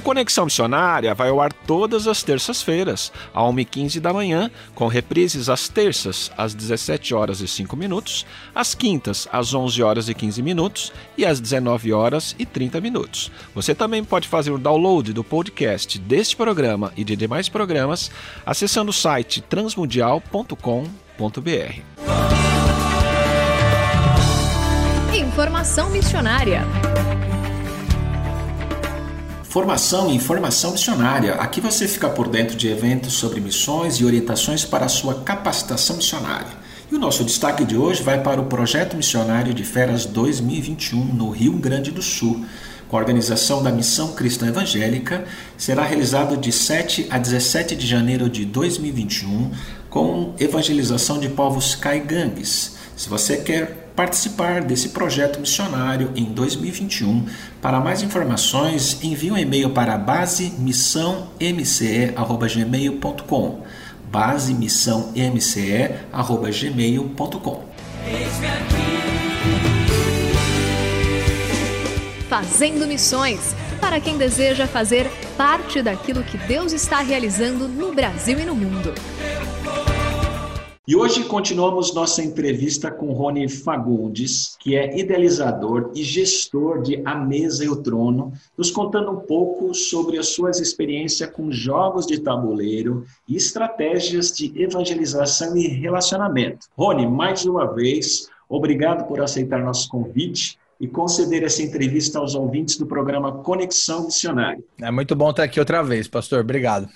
O Conexão Missionária vai ao ar todas as terças-feiras, às 1h15 da manhã, com reprises às terças, às 17 horas e 5 minutos, às quintas, às 11 horas e 15 minutos e às 19 horas e 30 minutos. Você também pode fazer o download do podcast deste programa e de demais programas acessando o site transmundial.com.br. Informação missionária. Formação e informação missionária. Aqui você fica por dentro de eventos sobre missões e orientações para a sua capacitação missionária. E o nosso destaque de hoje vai para o Projeto Missionário de Feras 2021 no Rio Grande do Sul. Com a organização da Missão Cristã Evangélica, será realizado de 7 a 17 de janeiro de 2021 com evangelização de povos caigangues. Se você quer participar desse projeto missionário em 2021. Para mais informações, envie um e-mail para basemissãomce@gmail.com. basemissãomce@gmail.com. Fazendo missões para quem deseja fazer parte daquilo que Deus está realizando no Brasil e no mundo. E hoje continuamos nossa entrevista com Rony Fagundes, que é idealizador e gestor de A Mesa e o Trono, nos contando um pouco sobre as suas experiências com jogos de tabuleiro e estratégias de evangelização e relacionamento. Rony, mais uma vez, obrigado por aceitar nosso convite e conceder essa entrevista aos ouvintes do programa Conexão Missionária. É muito bom estar aqui outra vez, pastor. Obrigado.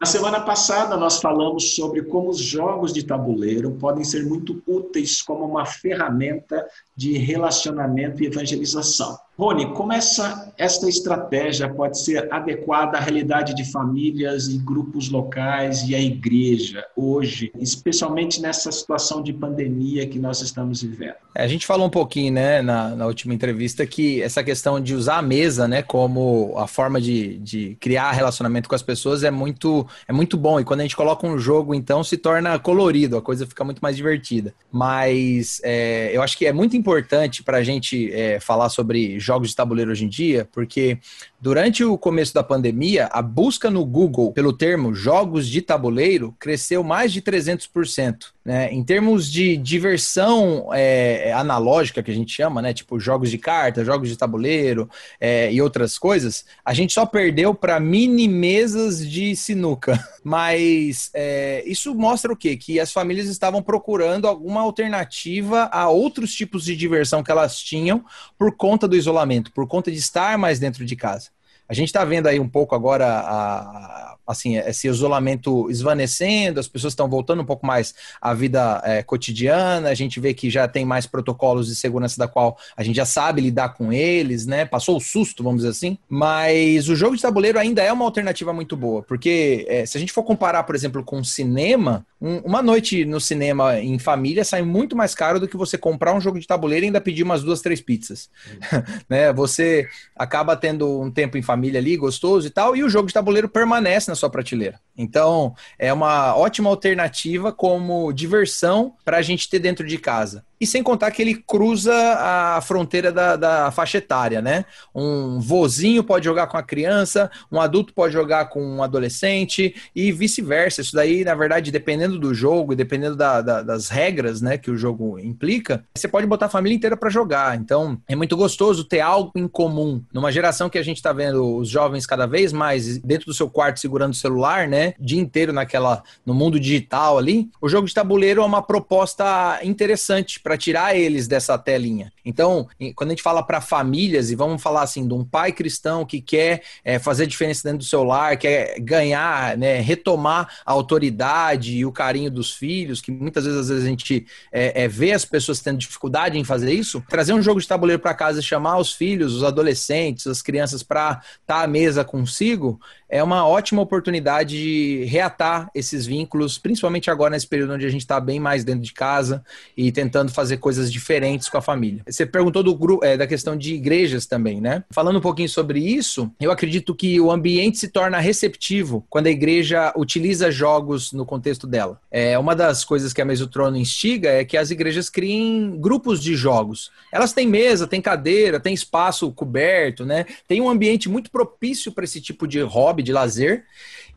Na semana passada, nós falamos sobre como os jogos de tabuleiro podem ser muito úteis como uma ferramenta de relacionamento e evangelização. Rony, como essa, esta estratégia pode ser adequada à realidade de famílias e grupos locais e à igreja hoje, especialmente nessa situação de pandemia que nós estamos vivendo? É, a gente falou um pouquinho, né, na, na, última entrevista, que essa questão de usar a mesa, né, como a forma de, de criar relacionamento com as pessoas é muito, é muito bom. E quando a gente coloca um jogo, então, se torna colorido, a coisa fica muito mais divertida. Mas é, eu acho que é muito importante para a gente é, falar sobre jogos de tabuleiro hoje em dia, porque durante o começo da pandemia, a busca no Google pelo termo jogos de tabuleiro cresceu mais de 300%. Né? Em termos de diversão é, analógica, que a gente chama, né? tipo jogos de carta, jogos de tabuleiro é, e outras coisas, a gente só perdeu para mini mesas de sinuca. Mas é, isso mostra o quê? Que as famílias estavam procurando alguma alternativa a outros tipos de diversão que elas tinham por conta do isolamento, por conta de estar mais dentro de casa. A gente está vendo aí um pouco agora a, assim, esse isolamento esvanecendo, as pessoas estão voltando um pouco mais à vida é, cotidiana, a gente vê que já tem mais protocolos de segurança da qual a gente já sabe lidar com eles, né? Passou o susto, vamos dizer assim. Mas o jogo de tabuleiro ainda é uma alternativa muito boa, porque é, se a gente for comparar, por exemplo, com cinema, um, uma noite no cinema em família sai muito mais caro do que você comprar um jogo de tabuleiro e ainda pedir umas duas, três pizzas. né? Você acaba tendo um tempo em família ali, gostoso e tal, e o jogo de tabuleiro permanece na sua prateleira. Então, é uma ótima alternativa como diversão para a gente ter dentro de casa. E sem contar que ele cruza a fronteira da, da, faixa etária, né? Um vozinho pode jogar com a criança, um adulto pode jogar com um adolescente e vice-versa. Isso daí, na verdade, dependendo do jogo e dependendo da, da, das regras né, que o jogo implica, você pode botar a família inteira para jogar. Então, é muito gostoso ter algo em comum. Numa geração que a gente está vendo os jovens cada vez mais dentro do seu quarto segurando o celular, né? O dia inteiro naquela, no mundo digital ali, o jogo de tabuleiro é uma proposta interessante para tirar eles dessa telinha. Então, quando a gente fala para famílias, e vamos falar assim, de um pai cristão que quer é, fazer diferença dentro do seu lar, quer ganhar, né, retomar a autoridade e o carinho dos filhos, que muitas vezes, às vezes a gente é, é, vê as pessoas tendo dificuldade em fazer isso, trazer um jogo de tabuleiro para casa chamar os filhos, os adolescentes, as crianças para estar tá à mesa consigo, é uma ótima oportunidade de reatar esses vínculos, principalmente agora nesse período onde a gente está bem mais dentro de casa e tentando fazer coisas diferentes com a família. Você perguntou do grupo, é, da questão de igrejas também, né? Falando um pouquinho sobre isso, eu acredito que o ambiente se torna receptivo quando a igreja utiliza jogos no contexto dela. É uma das coisas que a Mesotrono instiga é que as igrejas criem grupos de jogos. Elas têm mesa, têm cadeira, têm espaço coberto, né? Tem um ambiente muito propício para esse tipo de hobby hobby, de lazer,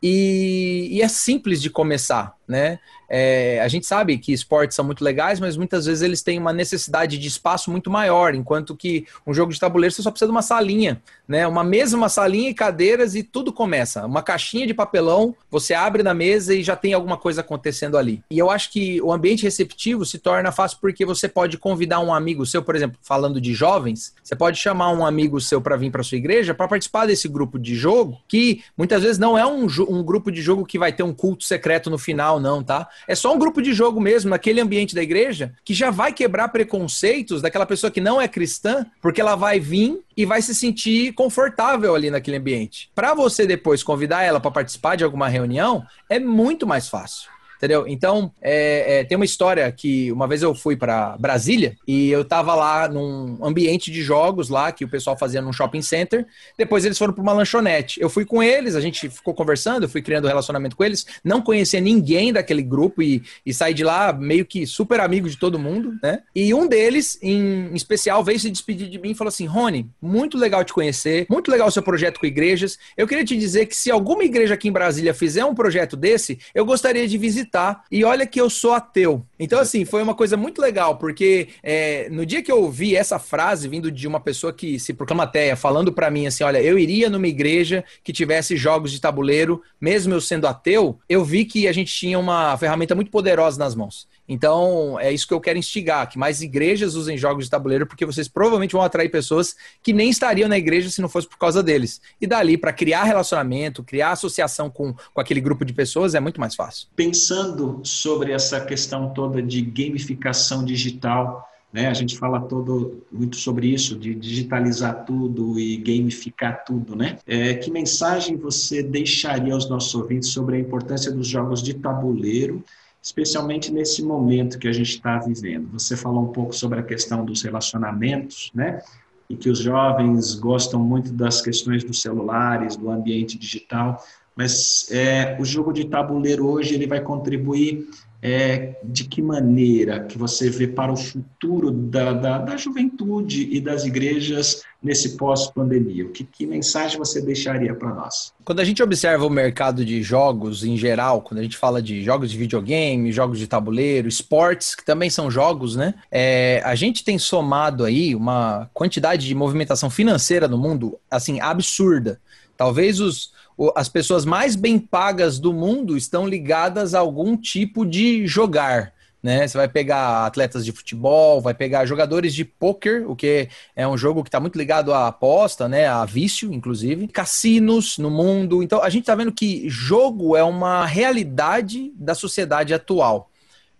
e, e é simples de começar, né? É, a gente sabe que esportes são muito legais, mas muitas vezes eles têm uma necessidade de espaço muito maior, enquanto que um jogo de tabuleiro você só precisa de uma salinha, né? Uma mesa, uma salinha e cadeiras e tudo começa. Uma caixinha de papelão, você abre na mesa e já tem alguma coisa acontecendo ali. E eu acho que o ambiente receptivo se torna fácil porque você pode convidar um amigo seu, por exemplo, falando de jovens, você pode chamar um amigo seu para vir para sua igreja para participar desse grupo de jogo, que muitas vezes não é um, um grupo de jogo que vai ter um culto secreto no final, não, tá? É só um grupo de jogo mesmo, naquele ambiente da igreja, que já vai quebrar preconceitos daquela pessoa que não é cristã, porque ela vai vir e vai se sentir confortável ali naquele ambiente. Para você depois convidar ela para participar de alguma reunião, é muito mais fácil entendeu? Então, é, é, tem uma história que uma vez eu fui para Brasília e eu tava lá num ambiente de jogos lá que o pessoal fazia num shopping center. Depois eles foram para uma lanchonete. Eu fui com eles, a gente ficou conversando, eu fui criando um relacionamento com eles. Não conhecia ninguém daquele grupo e, e saí de lá meio que super amigo de todo mundo, né? E um deles, em especial, veio se despedir de mim e falou assim: Rony, muito legal te conhecer, muito legal o seu projeto com igrejas. Eu queria te dizer que se alguma igreja aqui em Brasília fizer um projeto desse, eu gostaria de visitar acreditar. E olha que eu sou ateu. Então, assim, foi uma coisa muito legal, porque é, no dia que eu ouvi essa frase vindo de uma pessoa que se proclama ateia, falando para mim assim: olha, eu iria numa igreja que tivesse jogos de tabuleiro, mesmo eu sendo ateu, eu vi que a gente tinha uma ferramenta muito poderosa nas mãos. Então, é isso que eu quero instigar, que mais igrejas usem jogos de tabuleiro, porque vocês provavelmente vão atrair pessoas que nem estariam na igreja se não fosse por causa deles. E dali, para criar relacionamento, criar associação com, com aquele grupo de pessoas, é muito mais fácil. Pensando sobre essa questão toda de gamificação digital, né? A gente fala todo muito sobre isso, de digitalizar tudo e gamificar tudo, né? É, que mensagem você deixaria aos nossos ouvintes sobre a importância dos jogos de tabuleiro especialmente nesse momento que a gente está vivendo. Você falou um pouco sobre a questão dos relacionamentos, né? E que os jovens gostam muito das questões dos celulares, do ambiente digital, mas é, o jogo de tabuleiro hoje ele vai contribuir é, de que maneira que você vê para o futuro da, da, da juventude e das igrejas nesse pós-pandemia? Que, que mensagem você deixaria para nós? Quando a gente observa o mercado de jogos em geral, quando a gente fala de jogos de videogame, jogos de tabuleiro, esportes, que também são jogos, né? É, a gente tem somado aí uma quantidade de movimentação financeira no mundo, assim, absurda. Talvez os, as pessoas mais bem pagas do mundo estão ligadas a algum tipo de jogar. Né? Você vai pegar atletas de futebol, vai pegar jogadores de poker, o que é um jogo que está muito ligado à aposta, né? A vício, inclusive, cassinos no mundo. Então a gente está vendo que jogo é uma realidade da sociedade atual.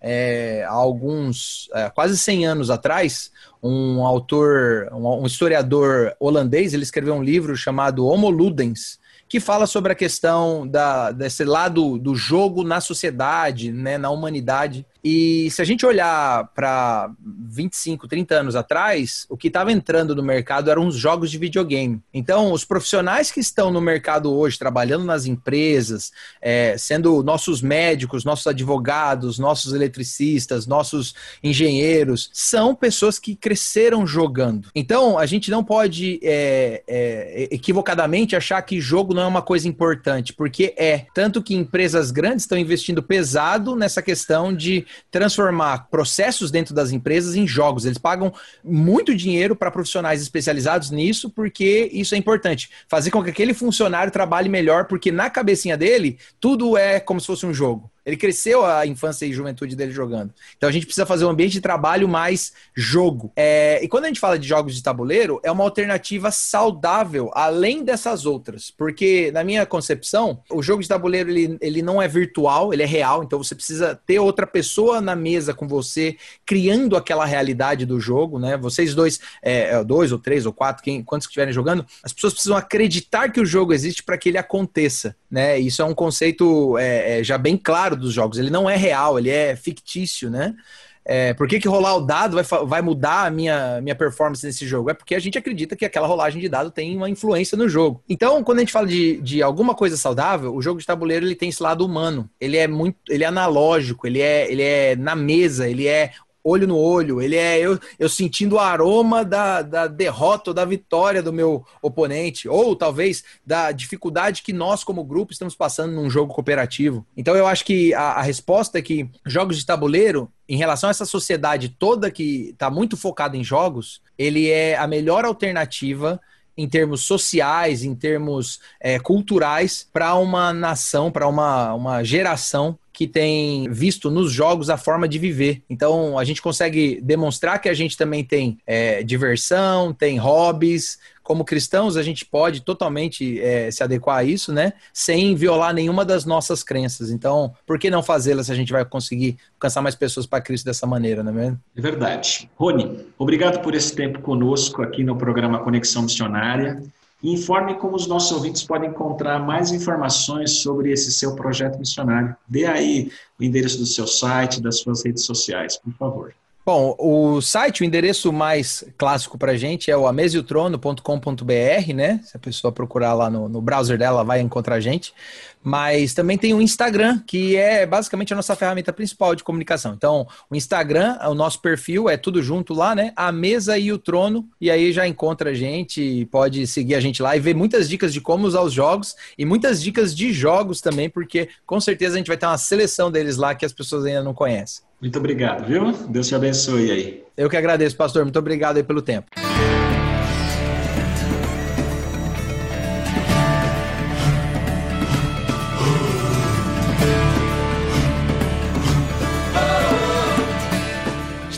É, há alguns, é, quase 100 anos atrás, um autor, um, um historiador holandês, ele escreveu um livro chamado Homo Ludens, que fala sobre a questão da, desse lado do jogo na sociedade, né, na humanidade. E se a gente olhar para 25, 30 anos atrás, o que estava entrando no mercado eram os jogos de videogame. Então, os profissionais que estão no mercado hoje, trabalhando nas empresas, é, sendo nossos médicos, nossos advogados, nossos eletricistas, nossos engenheiros, são pessoas que cresceram jogando. Então, a gente não pode é, é, equivocadamente achar que jogo não é uma coisa importante, porque é. Tanto que empresas grandes estão investindo pesado nessa questão de transformar processos dentro das empresas em jogos. Eles pagam muito dinheiro para profissionais especializados nisso, porque isso é importante. Fazer com que aquele funcionário trabalhe melhor, porque na cabecinha dele, tudo é como se fosse um jogo. Ele cresceu a infância e juventude dele jogando. Então a gente precisa fazer um ambiente de trabalho mais jogo. É, e quando a gente fala de jogos de tabuleiro, é uma alternativa saudável, além dessas outras. Porque, na minha concepção, o jogo de tabuleiro ele, ele não é virtual, ele é real. Então você precisa ter outra pessoa na mesa com você, criando aquela realidade do jogo, né? Vocês dois, é, é dois ou três ou quatro, quem, quantos que estiverem jogando, as pessoas precisam acreditar que o jogo existe para que ele aconteça, né? Isso é um conceito é, é já bem claro dos jogos. Ele não é real, ele é fictício, né? É, por que, que rolar o dado vai, vai mudar a minha, minha performance nesse jogo? É porque a gente acredita que aquela rolagem de dado tem uma influência no jogo. Então, quando a gente fala de, de alguma coisa saudável, o jogo de tabuleiro ele tem esse lado humano. Ele é muito, ele é analógico, ele é, ele é na mesa, ele é olho no olho, ele é eu, eu sentindo o aroma da, da derrota ou da vitória do meu oponente, ou talvez da dificuldade que nós, como grupo, estamos passando num jogo cooperativo. Então eu acho que a, a resposta é que jogos de tabuleiro, em relação a essa sociedade toda que está muito focada em jogos, ele é a melhor alternativa em termos sociais, em termos é, culturais, para uma nação, para uma, uma geração que tem visto nos jogos a forma de viver. Então a gente consegue demonstrar que a gente também tem é, diversão, tem hobbies. Como cristãos, a gente pode totalmente é, se adequar a isso, né? Sem violar nenhuma das nossas crenças. Então, por que não fazê-la se a gente vai conseguir alcançar mais pessoas para Cristo dessa maneira, não é mesmo? É verdade. Rony, obrigado por esse tempo conosco aqui no programa Conexão Missionária e informe como os nossos ouvintes podem encontrar mais informações sobre esse seu projeto missionário. Dê aí o endereço do seu site, das suas redes sociais, por favor. Bom, o site, o endereço mais clássico para a gente é o amesiotrono.com.br, né? Se a pessoa procurar lá no, no browser dela, vai encontrar a gente. Mas também tem o Instagram, que é basicamente a nossa ferramenta principal de comunicação. Então, o Instagram, o nosso perfil é tudo junto lá, né? A mesa e o trono. E aí já encontra a gente, pode seguir a gente lá e ver muitas dicas de como usar os jogos e muitas dicas de jogos também, porque com certeza a gente vai ter uma seleção deles lá que as pessoas ainda não conhecem. Muito obrigado, viu? Deus te abençoe aí. Eu que agradeço, pastor. Muito obrigado aí pelo tempo.